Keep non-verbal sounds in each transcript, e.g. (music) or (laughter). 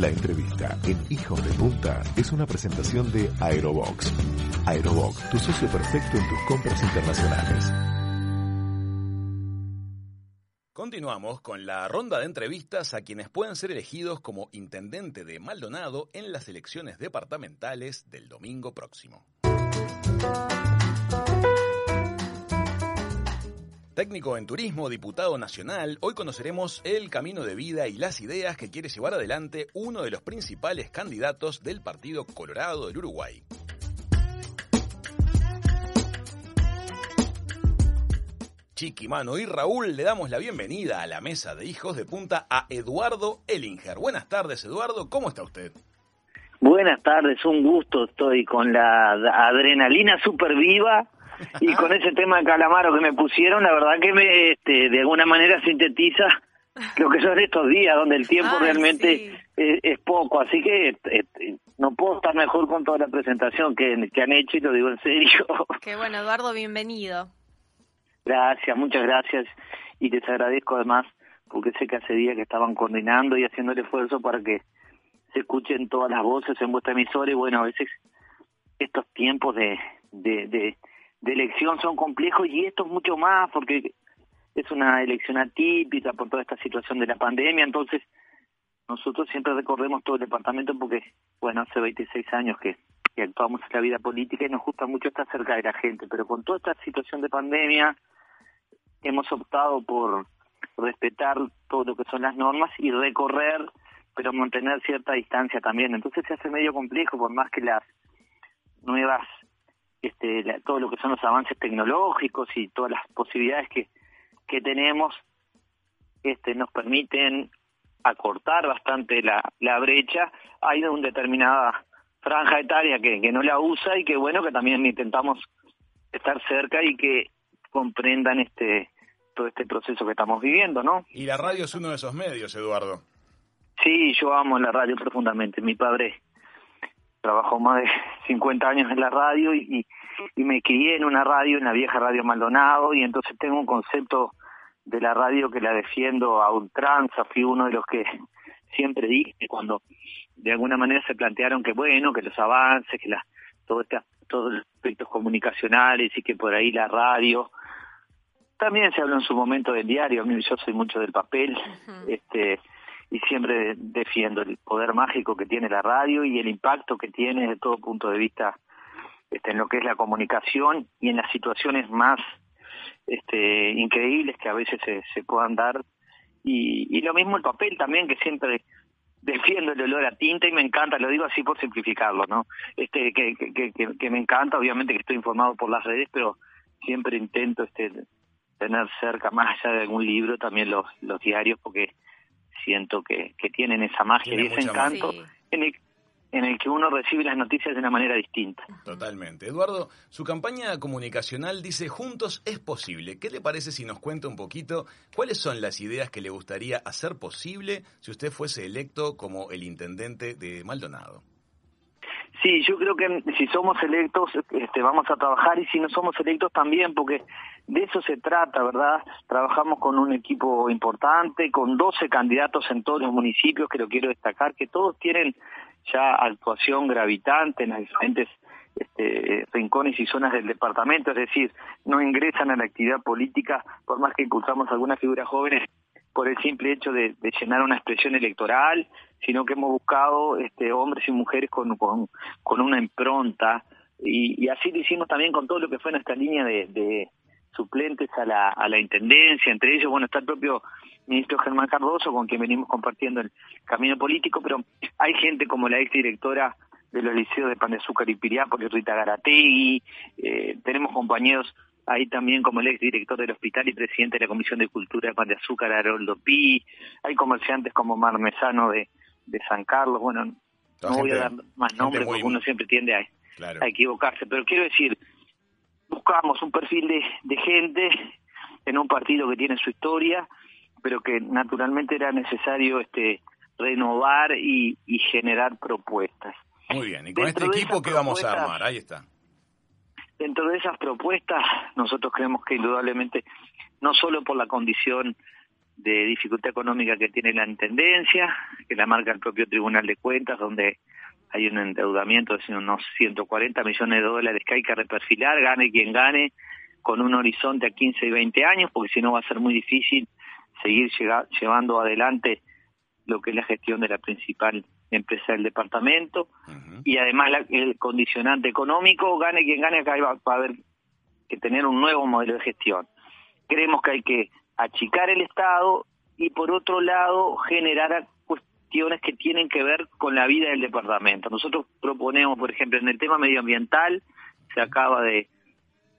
La entrevista en Hijos de Punta es una presentación de Aerobox. Aerobox, tu socio perfecto en tus compras internacionales. Continuamos con la ronda de entrevistas a quienes pueden ser elegidos como intendente de Maldonado en las elecciones departamentales del domingo próximo. Técnico en turismo, diputado nacional, hoy conoceremos el camino de vida y las ideas que quiere llevar adelante uno de los principales candidatos del Partido Colorado del Uruguay. Chiqui, Mano y Raúl, le damos la bienvenida a la mesa de hijos de punta a Eduardo Ellinger. Buenas tardes, Eduardo, ¿cómo está usted? Buenas tardes, un gusto, estoy con la adrenalina super viva y (laughs) con ese tema de calamaro que me pusieron, la verdad que me, este, de alguna manera sintetiza lo que son estos días, donde el tiempo realmente es, poco, así que este, no puedo estar mejor con toda la presentación que, que han hecho y lo digo en serio. (laughs) Qué bueno, Eduardo, bienvenido. Gracias, muchas gracias y les agradezco además porque sé que hace días que estaban coordinando y haciendo el esfuerzo para que se escuchen todas las voces en vuestra emisora y bueno, a veces estos tiempos de, de, de, de elección son complejos y esto es mucho más porque es una elección atípica por toda esta situación de la pandemia, entonces nosotros siempre recorremos todo el departamento porque, bueno, hace 26 años que, actuamos en la vida política y nos gusta mucho estar cerca de la gente, pero con toda esta situación de pandemia hemos optado por respetar todo lo que son las normas y recorrer, pero mantener cierta distancia también. Entonces se hace medio complejo, por más que las nuevas este, todo lo que son los avances tecnológicos y todas las posibilidades que, que tenemos este, nos permiten acortar bastante la, la brecha. Hay una determinada franja etaria que, que no la usa y que bueno que también intentamos estar cerca y que comprendan este todo este proceso que estamos viviendo, ¿no? Y la radio es uno de esos medios, Eduardo. Sí, yo amo la radio profundamente. Mi padre trabajó más de (laughs) 50 años en la radio y, y, me crié en una radio, en la vieja Radio Maldonado, y entonces tengo un concepto de la radio que la defiendo a ultranza, fui uno de los que (laughs) siempre dije cuando de alguna manera se plantearon que bueno, que los avances, que la, todo este, todos los aspectos comunicacionales y que por ahí la radio, también se habló en su momento del diario, yo soy mucho del papel, este y siempre defiendo el poder mágico que tiene la radio y el impacto que tiene desde todo punto de vista este, en lo que es la comunicación y en las situaciones más este, increíbles que a veces se, se puedan dar. Y, y lo mismo el papel también, que siempre defiendo el olor a tinta y me encanta, lo digo así por simplificarlo, ¿no? Este, que, que, me encanta, obviamente que estoy informado por las redes, pero siempre intento este tener cerca, más allá de algún libro, también los, los diarios, porque siento que, que tienen esa magia y ese encanto en, el, en el que uno recibe las noticias de una manera distinta. Totalmente. Eduardo, su campaña comunicacional dice Juntos es posible. ¿Qué le parece si nos cuenta un poquito cuáles son las ideas que le gustaría hacer posible si usted fuese electo como el intendente de Maldonado? Sí, yo creo que si somos electos este, vamos a trabajar y si no somos electos también, porque de eso se trata, ¿verdad? Trabajamos con un equipo importante, con 12 candidatos en todos los municipios, que lo quiero destacar, que todos tienen ya actuación gravitante en las diferentes este, rincones y zonas del departamento, es decir, no ingresan a la actividad política por más que impulsamos algunas figuras jóvenes por el simple hecho de, llenar una expresión electoral, sino que hemos buscado este, hombres y mujeres con, con, con una impronta. Y, y, así lo hicimos también con todo lo que fue nuestra línea de, de suplentes a la, a la intendencia, entre ellos, bueno, está el propio ministro Germán Cardoso, con quien venimos compartiendo el camino político, pero hay gente como la exdirectora de los liceos de Pan de Azúcar y Piriápolis, Rita Garategui, eh, tenemos compañeros ahí también como el ex director del hospital y presidente de la Comisión de Cultura de Pan de Azúcar, Haroldo Pi, hay comerciantes como Marmesano de, de San Carlos, bueno, no voy a dar más nombres porque uno siempre tiende a, a, equivocarse, pero quiero decir, buscamos un perfil de, de gente en un partido que tiene su historia, pero que naturalmente era necesario este renovar y, y generar propuestas. Muy bien, y con este equipo, ¿qué vamos a armar? Ahí está. Dentro de esas propuestas, nosotros creemos que indudablemente, no solo por la condición de dificultad económica que tiene la Intendencia, que la marca el propio Tribunal de Cuentas, donde hay un endeudamiento de unos 140 millones de dólares que hay que reperfilar, gane quien gane, con un horizonte a 15 y 20 años, porque si no va a ser muy difícil seguir llevando adelante lo que es la gestión de la principal empresa del departamento. Y además el condicionante económico, gane quien gane, acá va, va a haber que tener un nuevo modelo de gestión. Creemos que hay que achicar el Estado y por otro lado generar cuestiones que tienen que ver con la vida del departamento. Nosotros proponemos, por ejemplo, en el tema medioambiental, se acaba de,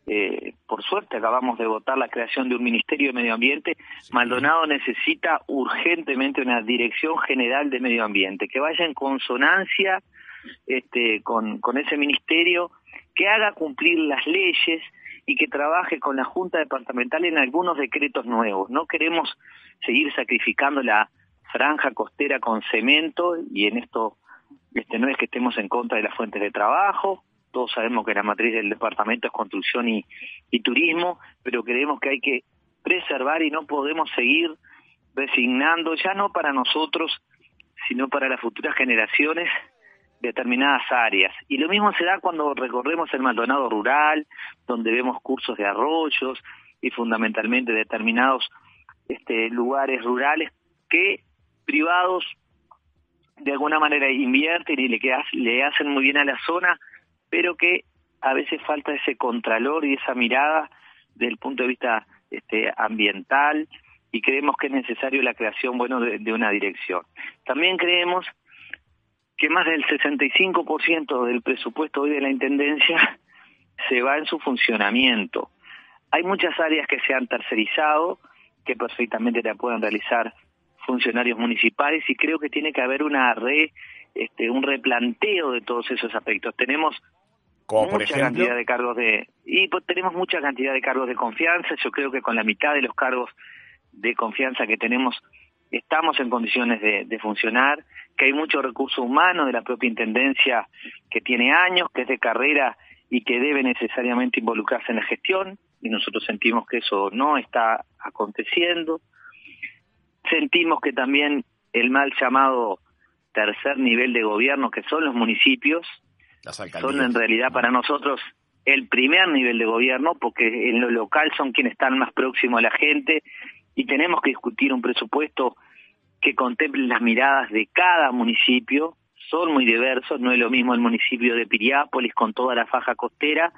eh, por suerte, acabamos de votar la creación de un Ministerio de Medio Ambiente. Maldonado necesita urgentemente una Dirección General de Medio Ambiente que vaya en consonancia este, con, con ese ministerio, que haga cumplir las leyes, y que trabaje con la Junta Departamental en algunos decretos nuevos. No queremos seguir sacrificando la franja costera con cemento y en esto este no es que estemos en contra de las fuentes de trabajo, todos sabemos que la matriz del departamento es construcción y, turismo, pero creemos que hay que preservar y no podemos seguir resignando, ya no para nosotros, sino para las futuras generaciones, determinadas áreas. Y lo mismo se da cuando recorremos el Maldonado rural, donde vemos cursos de arroyos y fundamentalmente determinados este, lugares rurales que privados de alguna manera invierten y le hacen muy bien a la zona, pero que a veces falta ese contralor y esa mirada desde el punto de vista este, ambiental y creemos que es necesario la creación bueno de una dirección. También creemos que más del 65% del presupuesto hoy de la Intendencia (laughs) se va en su funcionamiento. Hay muchas áreas que se han tercerizado, que perfectamente la pueden realizar funcionarios municipales y creo que tiene que haber una re, este, un replanteo de todos esos aspectos. Tenemos mucha cantidad de cargos de y pues, tenemos mucha cantidad de cargos de confianza. Yo creo que con la mitad de los cargos de confianza que tenemos estamos en condiciones de, funcionar, que hay mucho recurso humano de la propia Intendencia que tiene años, que es de carrera y que debe necesariamente involucrarse en la gestión, y nosotros sentimos que eso no está aconteciendo. Sentimos que también el mal llamado tercer nivel de gobierno, que son los municipios, son en realidad para nosotros el primer nivel de gobierno, porque en lo local son quienes están más próximos a la gente y tenemos que discutir un presupuesto que contemple las miradas de cada municipio, son muy diversos, no es lo mismo el municipio de Piriápolis con toda la faja costera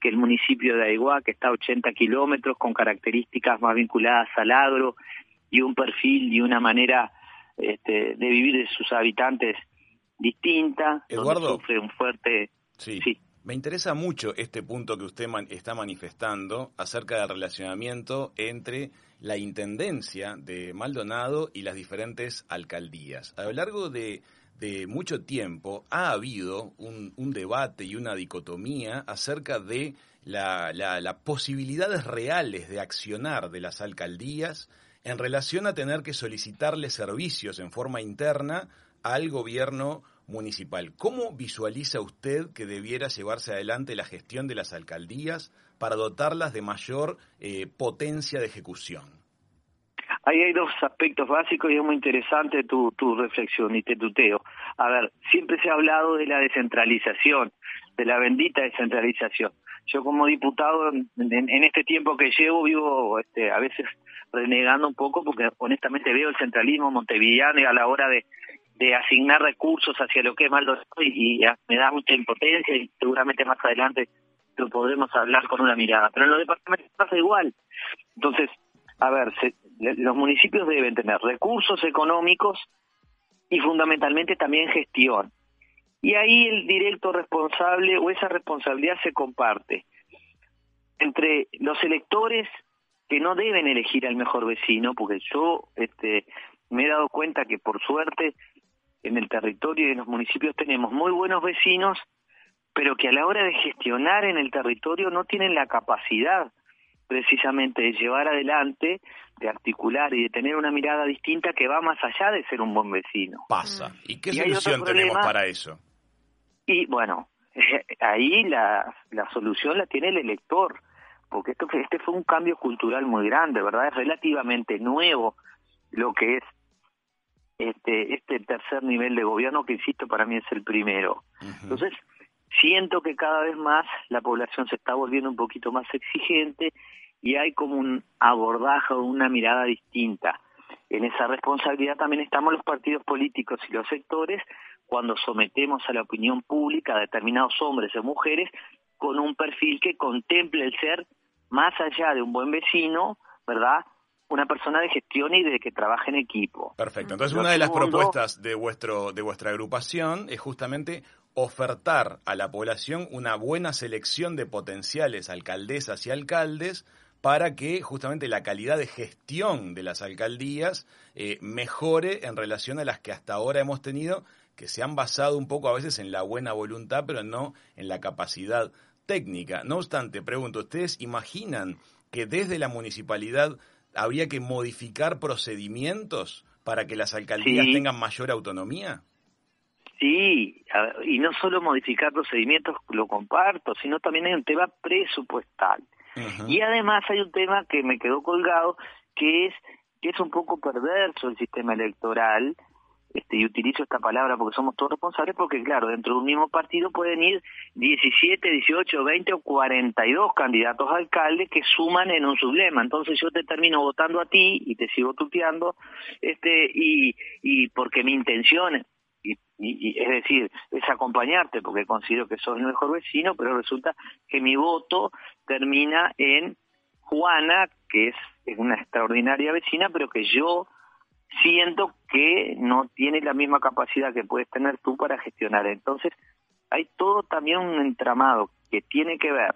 que el municipio de Aiguá, que está a 80 kilómetros, con características más vinculadas al agro y un perfil y una manera este, de vivir de sus habitantes distinta, Eduardo, sufre un fuerte... sí. Me interesa mucho este punto que usted está manifestando acerca del relacionamiento entre la intendencia de Maldonado y las diferentes alcaldías. A lo largo de, mucho tiempo ha habido un, debate y una dicotomía acerca de las posibilidades reales de accionar de las alcaldías en relación a tener que solicitarle servicios en forma interna al gobierno municipal. ¿Cómo visualiza usted que debiera llevarse adelante la gestión de las alcaldías para dotarlas de mayor eh, potencia de ejecución? Ahí hay dos aspectos básicos y es muy interesante tu, tu reflexión y te tuteo. A ver, siempre se ha hablado de la descentralización, de la bendita descentralización. Yo como diputado, en, este tiempo que llevo, vivo este, a veces renegando un poco porque honestamente veo el centralismo montevideano y a la hora de, de asignar recursos hacia lo que es Maldonado y, me da mucha impotencia y seguramente más adelante lo podremos hablar con una mirada. Pero en los departamentos pasa igual. Entonces, a ver, los municipios deben tener recursos económicos y fundamentalmente también gestión. Y ahí el directo responsable o esa responsabilidad se comparte entre los electores que no deben elegir al mejor vecino, porque yo este, me he dado cuenta que por suerte en el territorio y en los municipios tenemos muy buenos vecinos, pero que a la hora de gestionar en el territorio no tienen la capacidad precisamente de llevar adelante, de articular y de tener una mirada distinta que va más allá de ser un buen vecino. Pasa. ¿Y qué solución tenemos para eso? Y bueno, (laughs) ahí la, la solución la tiene el elector, porque esto, este fue un cambio cultural muy grande, ¿verdad? Es relativamente nuevo lo que es este este tercer nivel de gobierno que insisto para mí es el primero. Entonces, siento que cada vez más la población se está volviendo un poquito más exigente y hay como un abordaje o una mirada distinta. En esa responsabilidad también estamos los partidos políticos y los sectores cuando sometemos a la opinión pública a determinados hombres o mujeres con un perfil que contemple el ser más allá de un buen vecino, ¿verdad? Una persona de gestión y de que trabaje en equipo. Perfecto. Entonces, una de las propuestas de vuestro de vuestra agrupación es justamente ofertar a la población una buena selección de potenciales alcaldesas y alcaldes para que justamente la calidad de gestión de las alcaldías eh, mejore en relación a las que hasta ahora hemos tenido, que se han basado un poco a veces en la buena voluntad, pero no en la capacidad técnica. No obstante, pregunto, ¿ustedes imaginan que desde la municipalidad habría que modificar procedimientos para que las alcaldías tengan mayor autonomía? Sí, y no solo modificar procedimientos, lo comparto, sino también hay un tema presupuestal. Y además hay un tema que me quedó colgado, que es que es un poco perverso el sistema electoral, este, y utilizo esta palabra porque somos todos responsables, porque claro, dentro de un mismo partido pueden ir 17, 18, 20 o 42 candidatos a alcalde que suman en un sublema. Entonces yo te termino votando a ti y te sigo tuteando, este, y, y porque mi intención y, es decir, es acompañarte porque considero que sos el mejor vecino, pero resulta que mi voto termina en Juana, que es, una extraordinaria vecina, pero que yo siento que no tiene la misma capacidad que puedes tener tú para gestionar. Entonces, hay todo también un entramado que tiene que ver,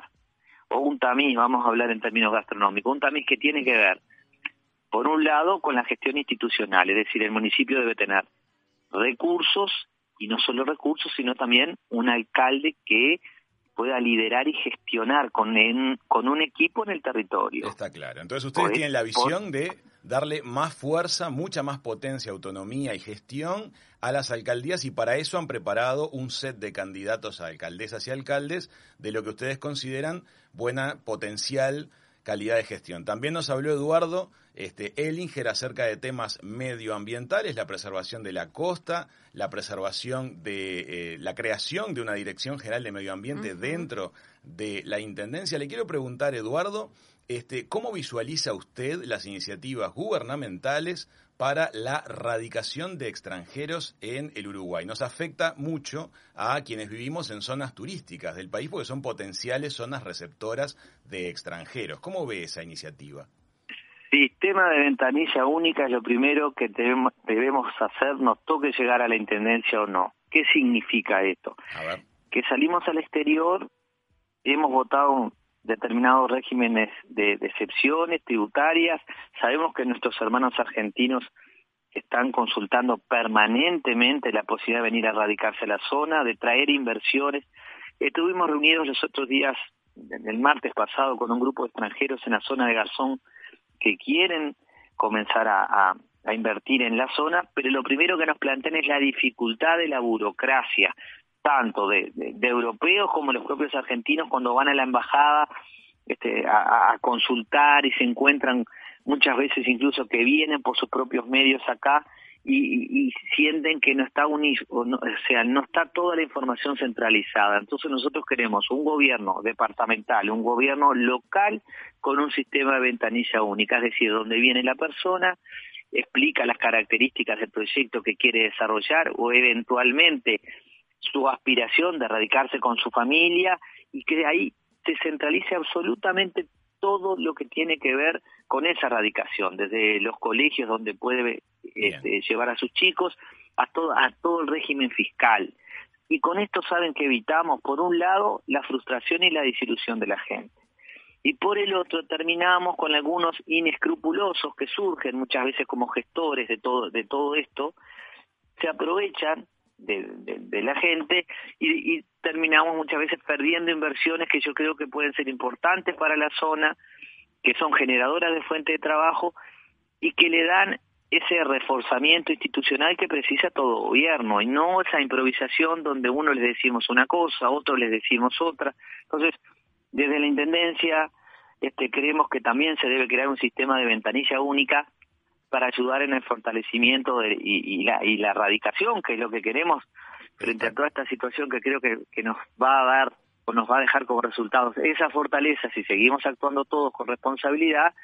o un tamiz, vamos a hablar en términos gastronómicos, un tamiz que tiene que ver, por un lado, con la gestión institucional, es decir, el municipio debe tener recursos y no solo recursos, sino también un alcalde que pueda liderar y gestionar con, con un equipo en el territorio. Está claro. Entonces ustedes tienen la visión de darle más fuerza, mucha más potencia, autonomía y gestión a las alcaldías y para eso han preparado un set de candidatos a alcaldesas y alcaldes de lo que ustedes consideran buena potencial calidad de gestión. También nos habló Eduardo este, Ellinger acerca de temas medioambientales, la preservación de la costa, la preservación de eh, la creación de una Dirección General de Medio Ambiente dentro de la Intendencia. Le quiero preguntar, Eduardo, este, ¿cómo visualiza usted las iniciativas gubernamentales para la radicación de extranjeros en el Uruguay. Nos afecta mucho a quienes vivimos en zonas turísticas del país porque son potenciales zonas receptoras de extranjeros. ¿Cómo ve esa iniciativa? Sistema de ventanilla única es lo primero que debemos, hacer, nos toque llegar a la Intendencia o no. ¿Qué significa esto? Que salimos al exterior, hemos votado determinados regímenes de, excepciones tributarias. Sabemos que nuestros hermanos argentinos están consultando permanentemente la posibilidad de venir a radicarse a la zona, de traer inversiones. Estuvimos reunidos los otros días, el martes pasado, con un grupo de extranjeros en la zona de Garzón que quieren comenzar a invertir en la zona, pero lo primero que nos plantean es la dificultad de la burocracia, tanto de, europeos como los propios argentinos cuando van a la embajada este, a, consultar y se encuentran muchas veces incluso que vienen por sus propios medios acá y, sienten que no está unido, o, sea, no está toda la información centralizada. Entonces nosotros queremos un gobierno departamental, un gobierno local con un sistema de ventanilla única, es decir, donde viene la persona, explica las características del proyecto que quiere desarrollar o eventualmente su aspiración de radicarse con su familia y que de ahí se centralice absolutamente todo lo que tiene que ver con esa radicación, desde los colegios donde puede este, llevar a sus chicos a todo, a todo el régimen fiscal. Y con esto saben que evitamos, por un lado, la frustración y la desilusión de la gente. Y por el otro, terminamos con algunos inescrupulosos que surgen muchas veces como gestores de todo, de todo esto, se aprovechan de, la gente y, terminamos muchas veces perdiendo inversiones que yo creo que pueden ser importantes para la zona, que son generadoras de fuente de trabajo y que le dan ese reforzamiento institucional que precisa todo gobierno y no esa improvisación donde uno les decimos una cosa, otro les decimos otra. Entonces, desde la Intendencia este, creemos que también se debe crear un sistema de ventanilla única para ayudar en el fortalecimiento y, la, y la erradicación, que es lo que queremos frente a toda esta situación que creo que, que nos va a dar o nos va a dejar como resultados esa fortaleza, si seguimos actuando todos con responsabilidad,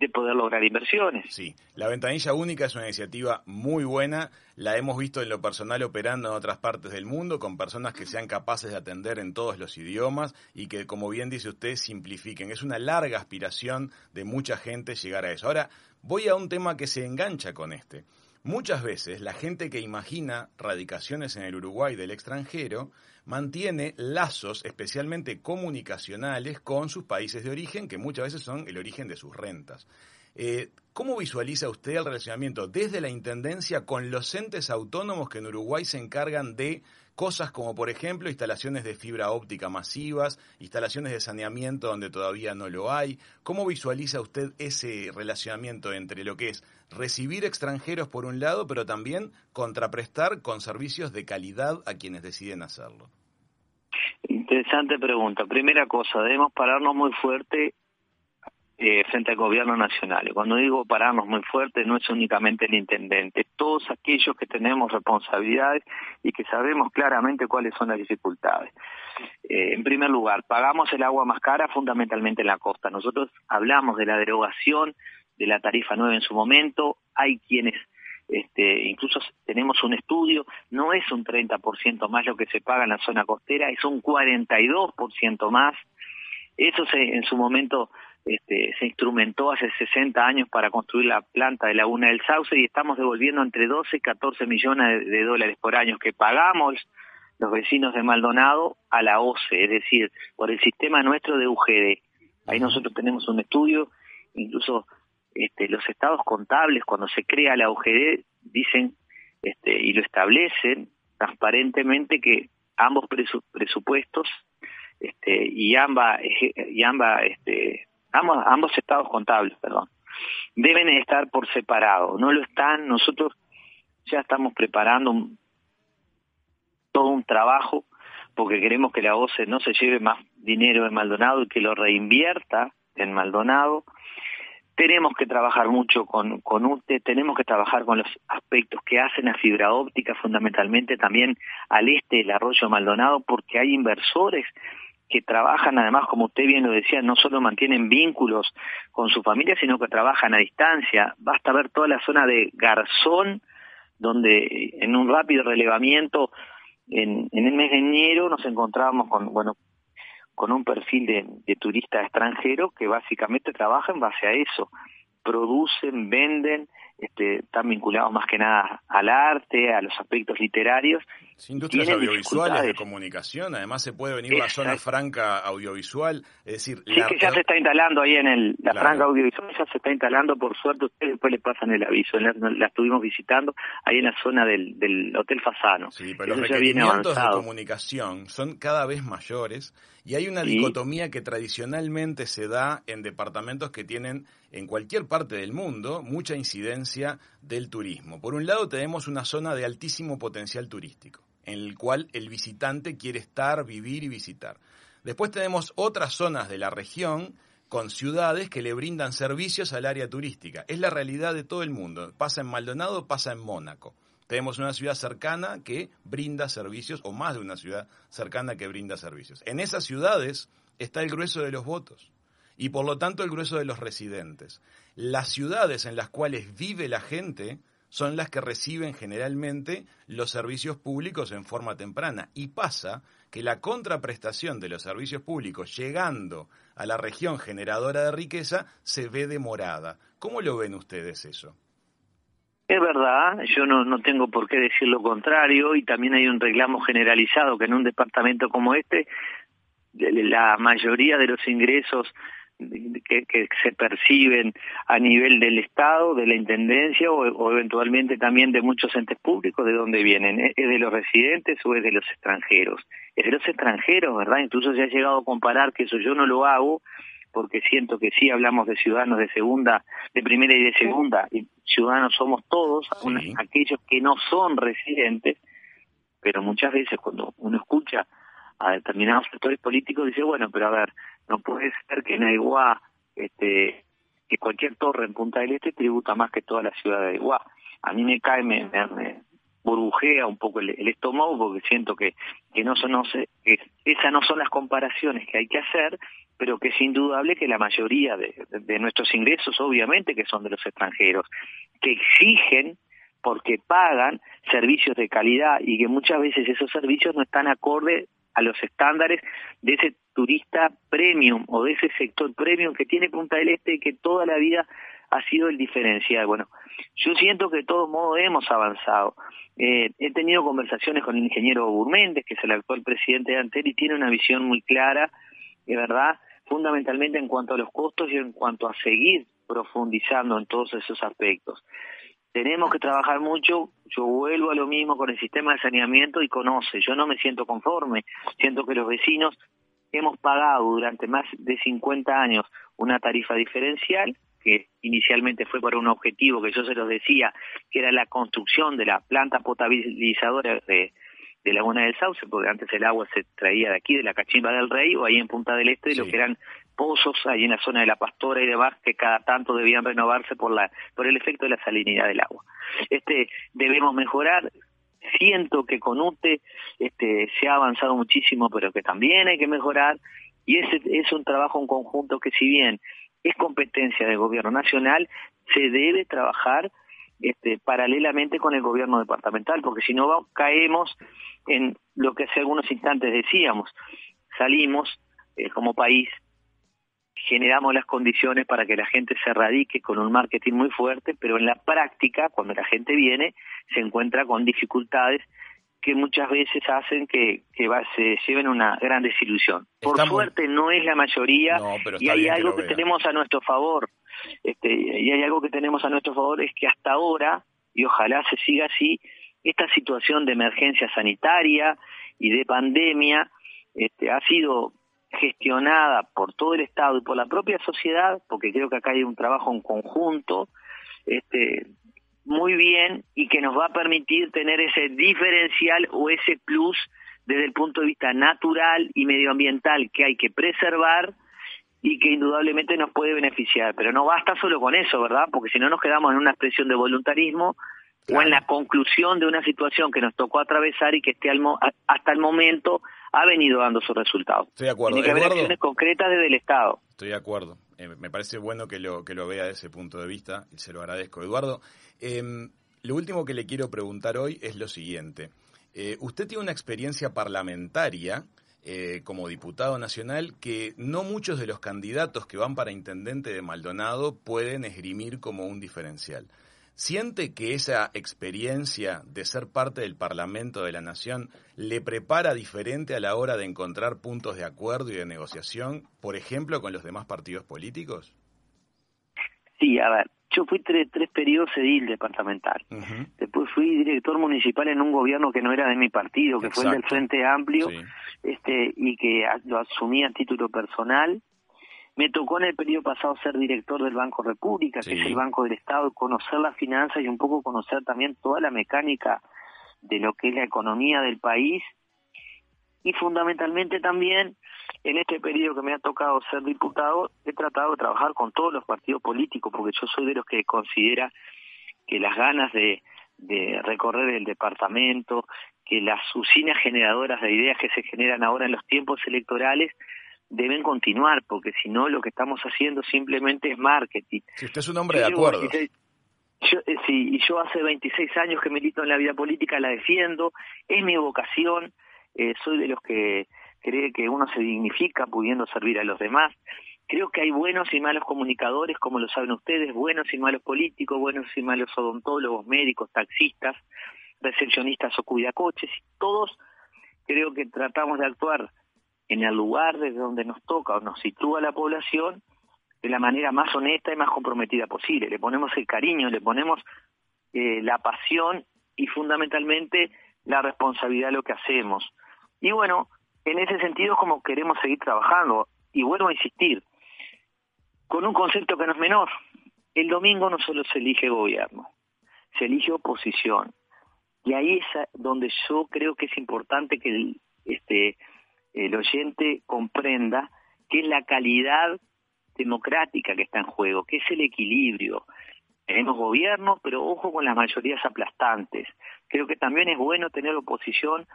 de poder lograr inversiones. Sí, la ventanilla única es una iniciativa muy buena, la hemos visto en lo personal operando en otras partes del mundo con personas que sean capaces de atender en todos los idiomas y que, como bien dice usted, simplifiquen. Es una larga aspiración de mucha gente llegar a eso. Ahora, voy a un tema que se engancha con este. Muchas veces la gente que imagina radicaciones en el Uruguay del extranjero mantiene lazos especialmente comunicacionales con sus países de origen, que muchas veces son el origen de sus rentas. Eh, ¿Cómo visualiza usted el relacionamiento desde la Intendencia con los entes autónomos que en Uruguay se encargan de cosas como, por ejemplo, instalaciones de fibra óptica masivas, instalaciones de saneamiento donde todavía no lo hay? ¿Cómo visualiza usted ese relacionamiento entre lo que es recibir extranjeros por un lado, pero también contraprestar con servicios de calidad a quienes deciden hacerlo? Interesante pregunta. Primera cosa, debemos pararnos muy fuerte eh, frente al gobierno nacional. Y cuando digo pararnos muy fuerte, no es únicamente el intendente, todos aquellos que tenemos responsabilidades y que sabemos claramente cuáles son las dificultades. Eh, en primer lugar, pagamos el agua más cara fundamentalmente en la costa. Nosotros hablamos de la derogación de la tarifa 9 en su momento, hay quienes este, incluso tenemos un estudio, no es un 30% más lo que se paga en la zona costera, es un 42% más. Eso se, en su momento este, se instrumentó hace 60 años para construir la planta de Laguna del Sauce y estamos devolviendo entre 12 y 14 millones de, dólares por año que pagamos los vecinos de Maldonado a la OCE, es decir, por el sistema nuestro de UGD. Ahí nosotros tenemos un estudio, incluso este, los estados contables cuando se crea la UGD dicen este, y lo establecen transparentemente que ambos presupuestos este, y ambas y ambas este, ambos, ambos estados contables, perdón, deben estar por separado. No lo están. Nosotros ya estamos preparando todo un trabajo porque queremos que la OCE no se lleve más dinero de Maldonado y que lo reinvierta en Maldonado. Tenemos que trabajar mucho con, con UTE, tenemos que trabajar con los aspectos que hacen a fibra óptica, fundamentalmente también al este del arroyo Maldonado, porque hay inversores que trabajan además, como usted bien lo decía, no solo mantienen vínculos con su familia, sino que trabajan a distancia. Basta ver toda la zona de Garzón, donde en un rápido relevamiento en, en el mes de enero nos encontrábamos con, bueno, con un perfil de, de turista extranjero que básicamente trabaja en base a eso. Producen, venden, este, están vinculados más que nada al arte, a los aspectos literarios. Industrias audiovisuales de comunicación, además se puede venir la zona franca audiovisual, es decir... Sí, que ya se está instalando ahí en el, la franca audiovisual, ya se está instalando, por suerte, ustedes después le pasan el aviso, la, estuvimos visitando ahí en la zona del, del Hotel Fasano. Sí, pero los requerimientos de comunicación son cada vez mayores y hay una dicotomía que tradicionalmente se da en departamentos que tienen en cualquier parte del mundo mucha incidencia del turismo. Por un lado tenemos una zona de altísimo potencial turístico, en el cual el visitante quiere estar, vivir y visitar. Después tenemos otras zonas de la región con ciudades que le brindan servicios al área turística. Es la realidad de todo el mundo. Pasa en Maldonado, pasa en Mónaco. Tenemos una ciudad cercana que brinda servicios, o más de una ciudad cercana que brinda servicios. En esas ciudades está el grueso de los votos y por lo tanto el grueso de los residentes. Las ciudades en las cuales vive la gente son las que reciben generalmente los servicios públicos en forma temprana. Y pasa que la contraprestación de los servicios públicos llegando a la región generadora de riqueza se ve demorada. ¿Cómo lo ven ustedes eso? Es verdad, yo no, no tengo por qué decir lo contrario y también hay un reclamo generalizado que en un departamento como este la mayoría de los ingresos que, que, se perciben a nivel del Estado, de la Intendencia o, eventualmente también de muchos entes públicos, ¿de dónde vienen? ¿Es de los residentes o es de los extranjeros? Es de los extranjeros, ¿verdad? Incluso se ha llegado a comparar que eso yo no lo hago porque siento que sí hablamos de ciudadanos de segunda, de primera y de segunda, y ciudadanos somos todos, aquellos que no son residentes, pero muchas veces cuando uno escucha a determinados sectores políticos dice, bueno, pero a ver, no puede ser que en Aiguá este, que cualquier torre en Punta del Este tributa más que toda la ciudad de Iguá. A mí me cae, me, burbujea un poco el, estómago porque siento que, que no son, no sé, que esas no son las comparaciones que hay que hacer, pero que es indudable que la mayoría de, de nuestros ingresos, obviamente, que son de los extranjeros, que exigen porque pagan servicios de calidad y que muchas veces esos servicios no están acorde a los estándares de ese turista premium o de ese sector premium que tiene Punta del Este y que toda la vida ha sido el diferencial. Bueno, yo siento que de todos modos hemos avanzado. Eh, he tenido conversaciones con el ingeniero Burméndez, que es el actual presidente de Antel, y tiene una visión muy clara, de verdad, fundamentalmente en cuanto a los costos y en cuanto a seguir profundizando en todos esos aspectos. Tenemos que trabajar mucho, yo vuelvo a lo mismo con el sistema de saneamiento y conoce, yo no me siento conforme, siento que los vecinos hemos pagado durante más de 50 años una tarifa diferencial que inicialmente fue para un objetivo que yo se los decía, que era la construcción de la planta potabilizadora de, de Laguna del Sauce, porque antes el agua se traía de aquí, de la Cachimba del Rey, o ahí en Punta del Este, de lo que eran pozos ahí en la zona de la Pastora y demás, que cada tanto debían renovarse por, la, por el efecto de la salinidad del agua. Este, debemos mejorar, siento que con UTE este, se ha avanzado muchísimo, pero que también hay que mejorar, y ese es un trabajo en conjunto que si bien es competencia del gobierno nacional, se debe trabajar este, paralelamente con el gobierno departamental, porque si no caemos en lo que hace algunos instantes decíamos, salimos eh, como país, generamos las condiciones para que la gente se radique con un marketing muy fuerte, pero en la práctica, cuando la gente viene, se encuentra con dificultades que muchas veces hacen que, que va, se lleven una gran desilusión. Por suerte no es la mayoría y hay algo que, tenemos a nuestro favor. Este, y hay algo que tenemos a nuestro favor es que hasta ahora, y ojalá se siga así, esta situación de emergencia sanitaria y de pandemia este, ha sido gestionada por todo el Estado y por la propia sociedad, porque creo que acá hay un trabajo en conjunto, este, muy bien y que nos va a permitir tener ese diferencial o ese plus desde el punto de vista natural y medioambiental que hay que preservar y que indudablemente nos puede beneficiar. Pero no basta solo con eso, ¿verdad? Porque si no nos quedamos en una expresión de voluntarismo o en la conclusión de una situación que nos tocó atravesar y que este hasta el momento ha venido dando sus resultados. Estoy de acuerdo. Tiene que haber acciones concretas desde el Estado. Estoy de acuerdo. Eh, me parece bueno que lo, que lo vea desde ese punto de vista y se lo agradezco. Eduardo, em, lo último que le quiero preguntar hoy es lo siguiente. Eh, usted tiene una experiencia parlamentaria eh, como diputado nacional que no muchos de los candidatos que van para intendente de Maldonado pueden esgrimir como un diferencial. ¿Siente que esa experiencia de ser parte del Parlamento de la Nación le prepara diferente a la hora de encontrar puntos de acuerdo y de negociación, por ejemplo, con los demás partidos políticos? Sí, a ver, yo fui tres, periodos edil departamental. Después fui director municipal en un gobierno que no era de mi partido, que fue el del Frente Amplio, este y que lo asumí a título personal me tocó en el periodo pasado ser director del Banco República, que es el Banco del Estado, conocer las finanzas y un poco conocer también toda la mecánica de lo que es la economía del país. Y fundamentalmente también, en este periodo que me ha tocado ser diputado, he tratado de trabajar con todos los partidos políticos, porque yo soy de los que considera que las ganas de, de recorrer el departamento, que las usinas generadoras de ideas que se generan ahora en los tiempos electorales, deben continuar, porque si no lo que estamos haciendo simplemente es marketing. Si usted es un hombre de acuerdo. yo, eh, sí, y yo hace 26 años que milito en la vida política, la defiendo, es mi vocación, eh, soy de los que cree que uno se dignifica pudiendo servir a los demás. Creo que hay buenos y malos comunicadores, como lo saben ustedes, buenos y malos políticos, buenos y malos odontólogos, médicos, taxistas, recepcionistas o cuidacoches, todos creo que tratamos de actuar en el lugar desde donde nos toca o nos sitúa la población de la manera más honesta y más comprometida posible. Le ponemos el cariño, le ponemos eh, la pasión y fundamentalmente la responsabilidad de lo que hacemos. Y bueno, en ese sentido es como queremos seguir trabajando. Y vuelvo a insistir, con un concepto que no es menor. El domingo no solo se elige gobierno, se elige oposición. Y ahí es donde yo creo que es importante que el, este, el oyente comprenda que es la calidad democrática que está en juego, que es el equilibrio. Tenemos gobierno, pero ojo con las mayorías aplastantes. Creo que también es bueno tener oposición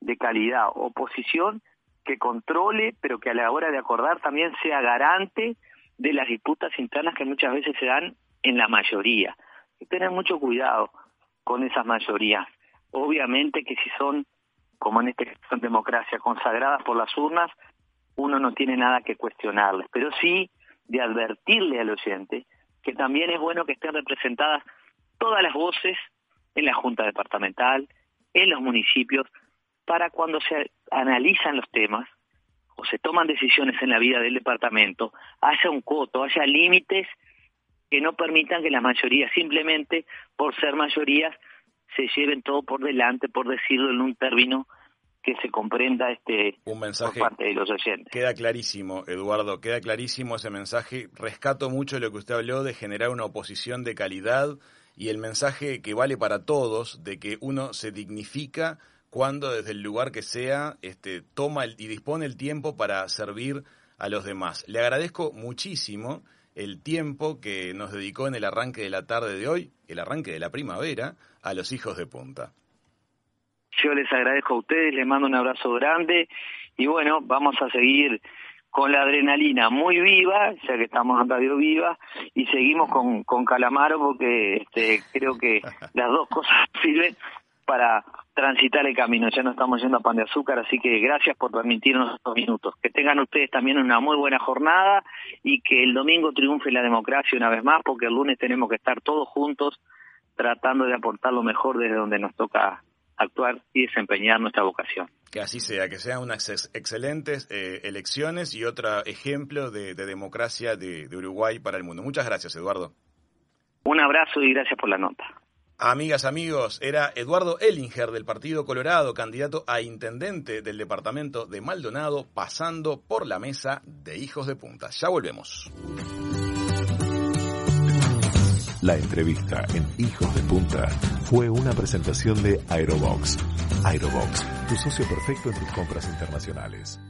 de calidad, oposición que controle, pero que a la hora de acordar también sea garante de las disputas internas que muchas veces se dan en la mayoría. Hay tener mucho cuidado con esas mayorías. Obviamente que si son, como en este caso en democracia, consagradas por las urnas, uno no tiene nada que cuestionarles, pero sí de advertirle al oyente que también es bueno que estén representadas todas las voces en la Junta Departamental, en los municipios, para cuando se analizan los temas o se toman decisiones en la vida del departamento, haya un coto, haya límites que no permitan que la mayoría simplemente por ser mayorías se lleven todo por delante, por decirlo en un término que se comprenda este un mensaje por parte de los oyentes. Queda clarísimo, Eduardo, queda clarísimo ese mensaje. Rescato mucho lo que usted habló de generar una oposición de calidad y el mensaje que vale para todos de que uno se dignifica cuando desde el lugar que sea este, toma y dispone el tiempo para servir a los demás. Le agradezco muchísimo el tiempo que nos dedicó en el arranque de la tarde de hoy, el arranque de la primavera, a los hijos de punta. Yo les agradezco a ustedes, les mando un abrazo grande y bueno, vamos a seguir con la adrenalina muy viva, ya que estamos en Radio Viva, y seguimos con, con Calamaro porque este, creo que (laughs) las dos cosas sirven para transitar el camino. Ya no estamos yendo a pan de azúcar, así que gracias por permitirnos estos minutos. Que tengan ustedes también una muy buena jornada y que el domingo triunfe la democracia una vez más, porque el lunes tenemos que estar todos juntos tratando de aportar lo mejor desde donde nos toca actuar y desempeñar nuestra vocación. Que así sea, que sean unas excelentes eh, elecciones y otro ejemplo de, de democracia de, de Uruguay para el mundo. Muchas gracias, Eduardo. Un abrazo y gracias por la nota. Amigas, amigos, era Eduardo Ellinger del Partido Colorado, candidato a intendente del departamento de Maldonado, pasando por la mesa de Hijos de Punta. Ya volvemos. La entrevista en Hijos de Punta fue una presentación de Aerobox. Aerobox, tu socio perfecto en tus compras internacionales.